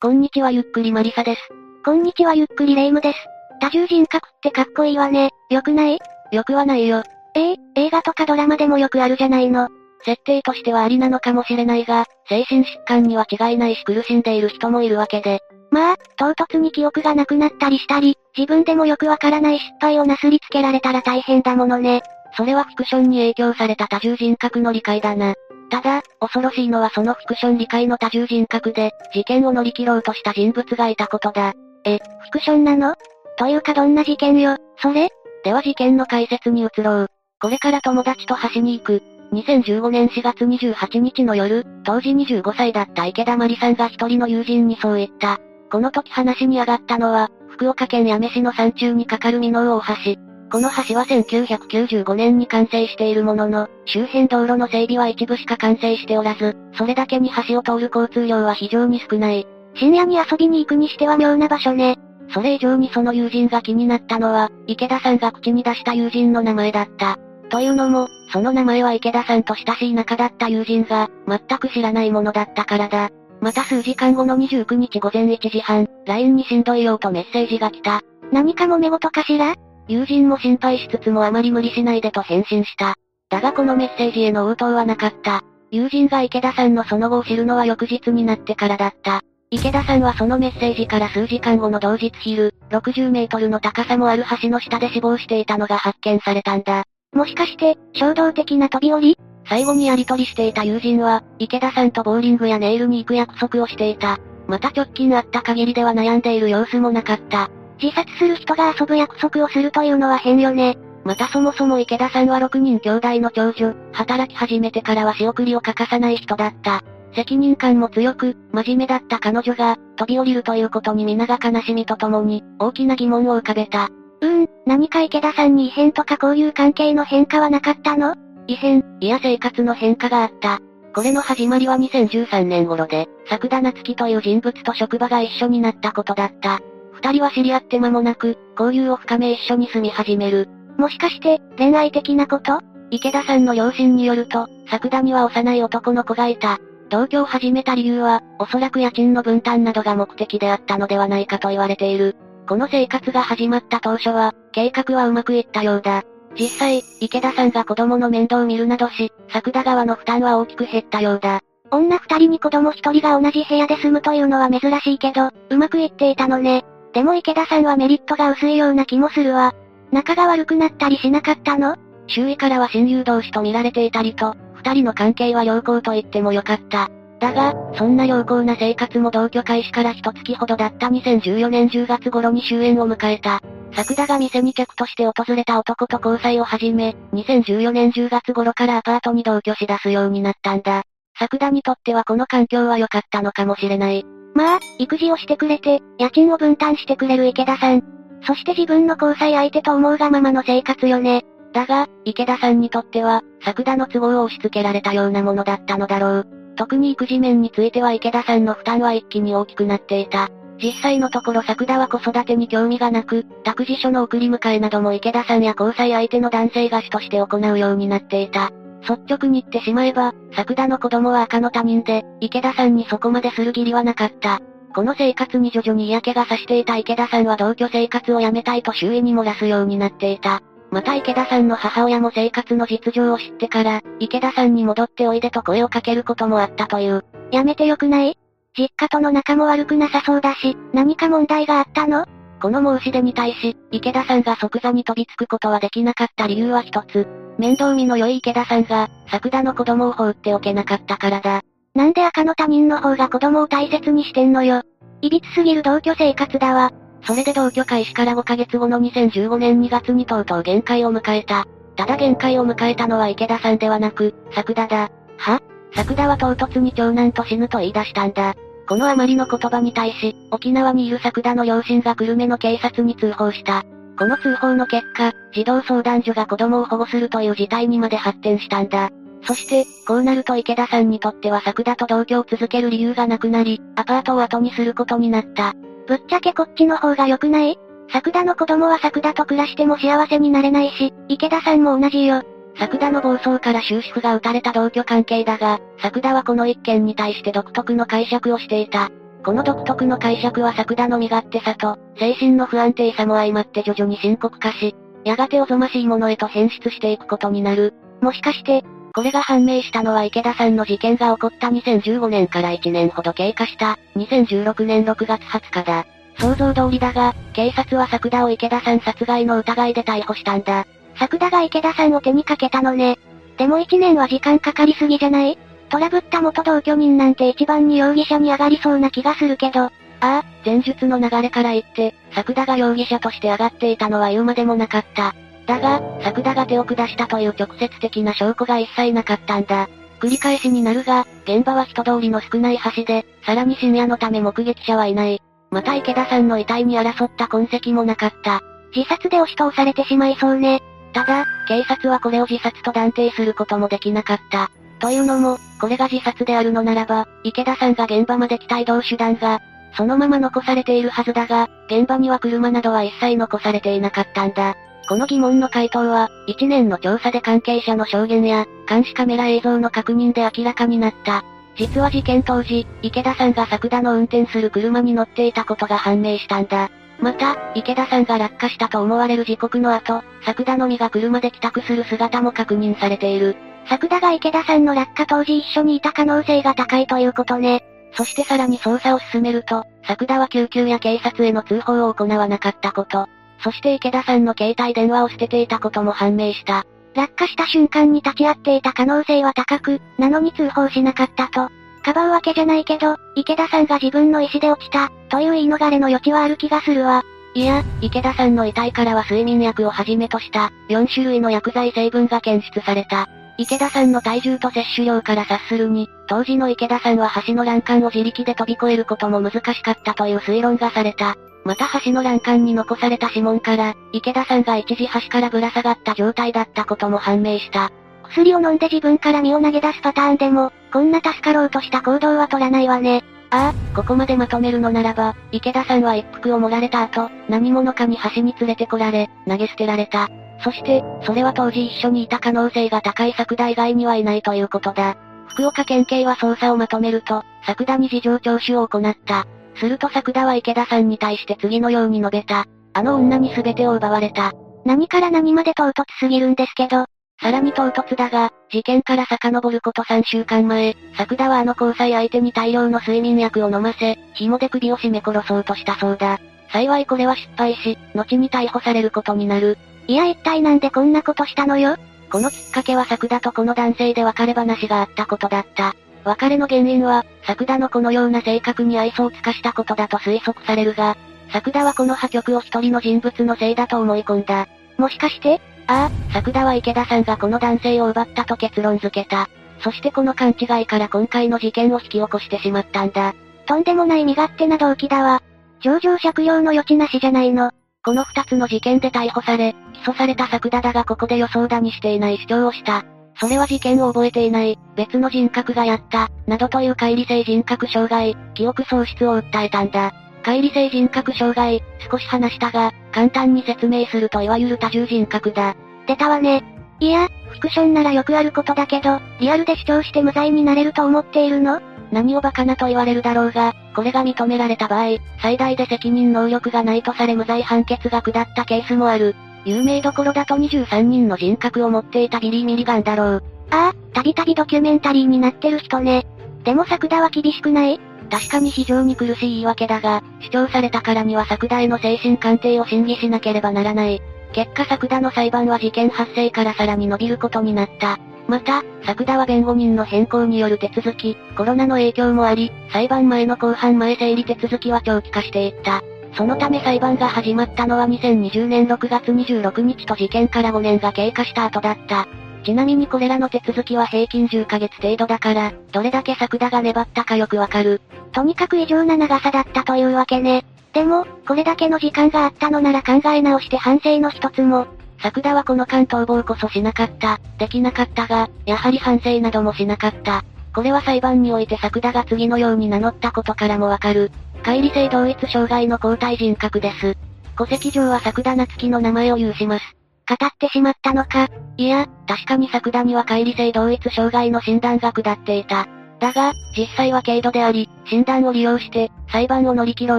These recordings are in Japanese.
こんにちはゆっくりマリサです。こんにちはゆっくりレイムです。多重人格ってかっこいいわね。よくない？よくはないよ。ええー、映画とかドラマでもよくあるじゃないの。設定としてはありなのかもしれないが、精神疾患には違いないし苦しんでいる人もいるわけで。まあ、唐突に記憶がなくなったりしたり、自分でもよくわからない失敗をなすりつけられたら大変だものね。それはフィクションに影響された多重人格の理解だな。ただ、恐ろしいのはそのフィクション理解の多重人格で、事件を乗り切ろうとした人物がいたことだ。え、フィクションなの？というかどんな事件よ、それ？では事件の解説に移ろう。これから友達と橋に行く。2015年4月28日の夜、当時25歳だった池田まりさんが一人の友人にそう言った。この時話に上がったのは、福岡県八女市の山中に架かる美濃大橋。この橋は1995年に完成しているものの、周辺道路の整備は一部しか完成しておらず、それだけに橋を通る交通量は非常に少ない。深夜に遊びに行くにしては妙な場所ね。それ以上にその友人が気になったのは、池田さんが口に出した友人の名前だった。というのも、その名前は池田さんと親しい仲だった友人が、全く知らないものだったからだ。また数時間後の29日午前1時半、LINE にしんどいよとメッセージが来た。何かもめ事かしら？友人も心配しつつもあまり無理しないでと返信した。だがこのメッセージへの応答はなかった。友人が池田さんのその後を知るのは翌日になってからだった。池田さんはそのメッセージから数時間後の同日昼、60メートルの高さもある橋の下で死亡していたのが発見されたんだ。もしかして、衝動的な飛び降り？最後にやり取りしていた友人は、池田さんとボーリングやネイルに行く約束をしていた。また直近あった限りでは悩んでいる様子もなかった。自殺する人が遊ぶ約束をするというのは変よね。またそもそも池田さんは6人兄弟の長女、働き始めてからは仕送りを欠かさない人だった。責任感も強く、真面目だった彼女が、飛び降りるということに皆が悲しみとともに、大きな疑問を浮かべた。うーん、何か池田さんに異変とか交友関係の変化はなかったの？異変、いや生活の変化があった。これの始まりは2013年頃で、作田夏樹という人物と職場が一緒になったことだった。二人は知り合って間もなく、交友を深め一緒に住み始める。もしかして、恋愛的なこと？池田さんの両親によると、作田には幼い男の子がいた。同居を始めた理由は、おそらく家賃の分担などが目的であったのではないかと言われている。この生活が始まった当初は、計画はうまくいったようだ。実際、池田さんが子供の面倒を見るなどし、作田側の負担は大きく減ったようだ。女二人に子供一人が同じ部屋で住むというのは珍しいけど、うまくいっていたのね。でも池田さんはメリットが薄いような気もするわ。仲が悪くなったりしなかったの？周囲からは親友同士と見られていたりと、二人の関係は良好と言ってもよかった。だが、そんな良好な生活も同居開始から一月ほどだった2014年10月頃に終焉を迎えた。作田が店に客として訪れた男と交際を始め、2014年10月頃からアパートに同居し出すようになったんだ。作田にとってはこの環境は良かったのかもしれない。まあ、育児をしてくれて、家賃を分担してくれる池田さん。そして自分の交際相手と思うがままの生活よね。だが、池田さんにとっては、作田の都合を押し付けられたようなものだったのだろう。特に育児面については池田さんの負担は一気に大きくなっていた。実際のところ作田は子育てに興味がなく、託児所の送り迎えなども池田さんや交際相手の男性が主として行うようになっていた。率直に言ってしまえば、作田の子供は赤の他人で、池田さんにそこまでする義理はなかった。この生活に徐々に嫌気がさしていた池田さんは同居生活をやめたいと周囲に漏らすようになっていた。また池田さんの母親も生活の実情を知ってから、池田さんに戻っておいでと声をかけることもあったという。やめてよくない？実家との仲も悪くなさそうだし、何か問題があったの？この申し出に対し、池田さんが即座に飛びつくことはできなかった理由は一つ。面倒見の良い池田さんが、作田の子供を放っておけなかったからだ。なんで赤の他人の方が子供を大切にしてんのよ。歪すぎる同居生活だわ。それで同居開始から5ヶ月後の2015年2月にとうとう限界を迎えた。ただ限界を迎えたのは池田さんではなく、作田だ。は？作田は唐突に長男と死ぬと言い出したんだ。このあまりの言葉に対し、沖縄にいる作田の両親が久留米の警察に通報した。この通報の結果、児童相談所が子供を保護するという事態にまで発展したんだ。そして、こうなると池田さんにとっては作田と同居を続ける理由がなくなり、アパートを後にすることになった。ぶっちゃけこっちの方が良くない？作田の子供は作田と暮らしても幸せになれないし、池田さんも同じよ。作田の暴走から終止符が打たれた同居関係だが、作田はこの一件に対して独特の解釈をしていた。この独特の解釈は作田の身勝手さと、精神の不安定さも相まって徐々に深刻化し、やがておぞましいものへと変質していくことになる。もしかして、これが判明したのは池田さんの事件が起こった2015年から1年ほど経過した2016年6月20日だ。想像通りだが、警察は作田を池田さん殺害の疑いで逮捕したんだ。作田が池田さんを手にかけたのね。でも1年は時間かかりすぎじゃない？トラブった元同居人なんて一番に容疑者に上がりそうな気がするけど。ああ、前述の流れから言って、作田が容疑者として上がっていたのは言うまでもなかった。だが、作田が手を下したという直接的な証拠が一切なかったんだ。繰り返しになるが、現場は人通りの少ない橋で、さらに深夜のため目撃者はいない。また池田さんの遺体に争った痕跡もなかった。自殺で押し通されてしまいそうね。ただ、警察はこれを自殺と断定することもできなかった。というのも、これが自殺であるのならば、池田さんが現場まで来た移動手段が、そのまま残されているはずだが、現場には車などは一切残されていなかったんだ。この疑問の回答は、1年の調査で関係者の証言や、監視カメラ映像の確認で明らかになった。実は事件当時、池田さんが作田の運転する車に乗っていたことが判明したんだ。また、池田さんが落下したと思われる時刻の後、作田のみが車で帰宅する姿も確認されている。作田が池田さんの落下当時一緒にいた可能性が高いということね。そしてさらに捜査を進めると、作田は救急や警察への通報を行わなかったこと、そして池田さんの携帯電話を捨てていたことも判明した。落下した瞬間に立ち会っていた可能性は高く、なのに通報しなかったと。かばうわけじゃないけど、池田さんが自分の意思で落ちた、という言い逃れの余地はある気がするわ。いや、池田さんの遺体からは睡眠薬をはじめとした、4種類の薬剤成分が検出された。池田さんの体重と摂取量から察するに、当時の池田さんは橋の欄干を自力で飛び越えることも難しかったという推論がされた。また橋の欄干に残された指紋から、池田さんが一時橋からぶら下がった状態だったことも判明した。薬を飲んで自分から身を投げ出すパターンでも、こんな助かろうとした行動は取らないわね。ああ、ここまでまとめるのならば、池田さんは一服を盛られた後、何者かに橋に連れてこられ、投げ捨てられた。そして、それは当時一緒にいた可能性が高い作田以外にはいないということだ。福岡県警は捜査をまとめると、作田に事情聴取を行った。すると作田は池田さんに対して次のように述べた。あの女に全てを奪われた。何から何まで唐突すぎるんですけど。さらに唐突だが、事件から遡ること3週間前、作田はあの交際相手に大量の睡眠薬を飲ませ、紐で首を絞め殺そうとしたそうだ。幸いこれは失敗し、後に逮捕されることになる。いや一体なんでこんなことしたのよ？このきっかけは作田とこの男性で別れ話があったことだった。別れの原因は、作田のこのような性格に愛想を尽かしたことだと推測されるが、作田はこの破局を一人の人物のせいだと思い込んだ。もしかして？ああ、作田は池田さんがこの男性を奪ったと結論付けた。そしてこの勘違いから今回の事件を引き起こしてしまったんだ。とんでもない身勝手な動機だわ。上場借用の余地なしじゃないの。この二つの事件で逮捕され、起訴された作田だがここで予想だにしていない主張をした。それは事件を覚えていない、別の人格がやった、などという乖離性人格障害、記憶喪失を訴えたんだ。乖離性人格障害、少し話したが、簡単に説明するといわゆる多重人格だ。出たわね。いや、フィクションならよくあることだけど、リアルで主張して無罪になれると思っているの？何をバカなと言われるだろうが、これが認められた場合、最大で責任能力がないとされ無罪判決が下ったケースもある。有名どころだと23人の人格を持っていたビリー・ミリガンだろう。ああ、たびたびドキュメンタリーになってる人ね。でも作田は厳しくない？確かに非常に苦しい言い訳だが、主張されたからには作田への精神鑑定を審議しなければならない。結果作田の裁判は事件発生からさらに伸びることになった。また、作田は弁護人の変更による手続き、コロナの影響もあり、裁判前の公判前整理手続きは長期化していった。そのため裁判が始まったのは2020年6月26日と事件から5年が経過した後だった。ちなみにこれらの手続きは平均10ヶ月程度だから、どれだけ作田が粘ったかよくわかる。とにかく異常な長さだったというわけね。でも、これだけの時間があったのなら考え直して反省の一つも。作田はこの間逃亡こそしなかった、できなかったが、やはり反省などもしなかった。これは裁判において作田が次のように名乗ったことからもわかる。乖離性同一障害の交代人格です。戸籍上は作田夏樹の名前を有します。語ってしまったのか。いや、確かに作田には乖離性同一障害の診断が下っていた。だが、実際は軽度であり、診断を利用して、裁判を乗り切ろ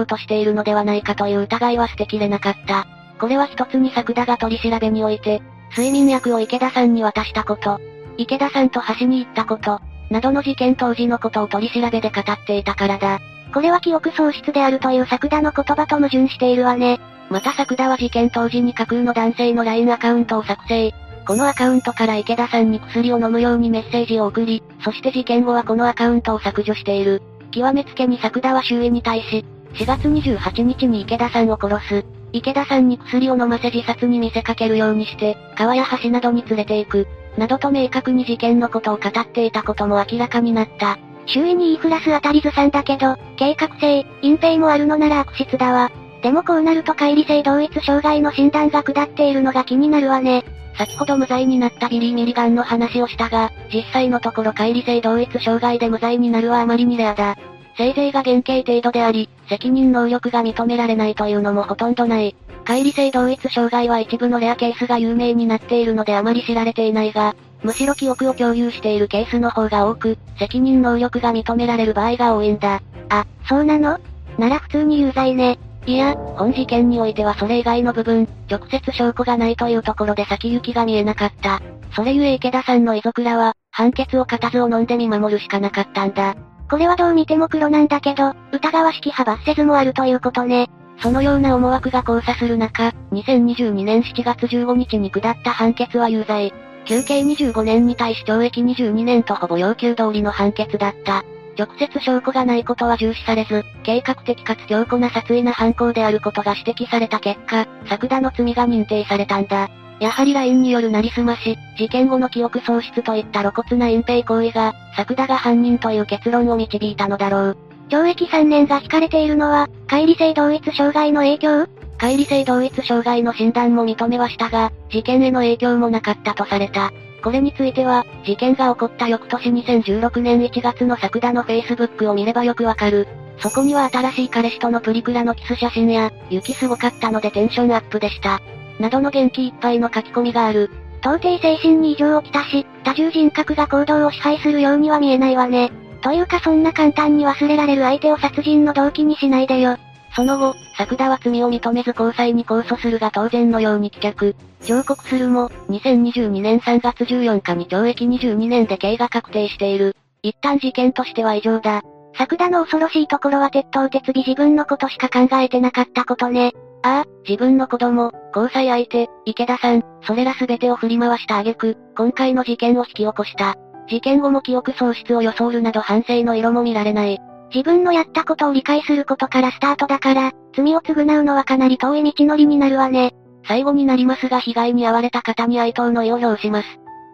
うとしているのではないかという疑いは捨てきれなかった。これは一つに作田が取り調べにおいて、睡眠薬を池田さんに渡したこと、池田さんと橋に行ったこと、などの事件当時のことを取り調べで語っていたからだ。これは記憶喪失であるという作田の言葉と矛盾しているわね。また作田は事件当時に架空の男性の LINE アカウントを作成。このアカウントから池田さんに薬を飲むようにメッセージを送り、そして事件後はこのアカウントを削除している。極めつけに作田は周囲に対し、4月28日に池田さんを殺す。池田さんに薬を飲ませ自殺に見せかけるようにして、川や橋などに連れて行く。などと明確に事件のことを語っていたことも明らかになった。周囲に言いふらす当たりずさんだけど、計画性、隠蔽もあるのなら悪質だわ。でもこうなると乖離性同一障害の診断が下っているのが気になるわね。先ほど無罪になったビリー・ミリガンの話をしたが、実際のところ乖離性同一障害で無罪になるはあまりにレアだ。せいぜいが減刑程度であり、責任能力が認められないというのもほとんどない。乖離性同一障害は一部のレアケースが有名になっているのであまり知られていないが、むしろ記憶を共有しているケースの方が多く、責任能力が認められる場合が多いんだ。あ、そうなの？なら普通に有罪ね。いや、本事件においてはそれ以外の部分、直接証拠がないというところで先行きが見えなかった。それゆえ池田さんの遺族らは、判決を固唾を飲んで見守るしかなかったんだ。これはどう見ても黒なんだけど、疑わしき派罰せずもあるということね。そのような思惑が交差する中、2022年7月15日に下った判決は有罪。休刑25年に対し懲役22年とほぼ要求通りの判決だった。直接証拠がないことは重視されず、計画的かつ強固な殺意な犯行であることが指摘された結果、作田の罪が認定されたんだ。やはり LINE によるなりすまし、事件後の記憶喪失といった露骨な隠蔽行為が、作田が犯人という結論を導いたのだろう。懲役3年が引かれているのは、乖離性同一障害の影響？乖離性同一障害の診断も認めはしたが、事件への影響もなかったとされた。これについては、事件が起こった翌年2016年1月の作田の Facebook を見ればよくわかる。そこには新しい彼氏とのプリクラのキス写真や、雪すごかったのでテンションアップでした。などの元気いっぱいの書き込みがある。到底精神に異常をきたし、多重人格が行動を支配するようには見えないわね。というかそんな簡単に忘れられる相手を殺人の動機にしないでよ。その後、作田は罪を認めず交際に控訴するが当然のように棄却。上告するも、2022年3月14日に懲役22年で刑が確定している。一旦事件としては異常だ。作田の恐ろしいところは鉄頭鉄尾自分のことしか考えてなかったことね。ああ、自分の子供、交際相手、池田さん、それら全てを振り回した挙句、今回の事件を引き起こした。事件後も記憶喪失を装るなど反省の色も見られない。自分のやったことを理解することからスタートだから、罪を償うのはかなり遠い道のりになるわね。最後になりますが被害に遭われた方に哀悼の意を表します。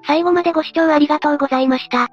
最後までご視聴ありがとうございました。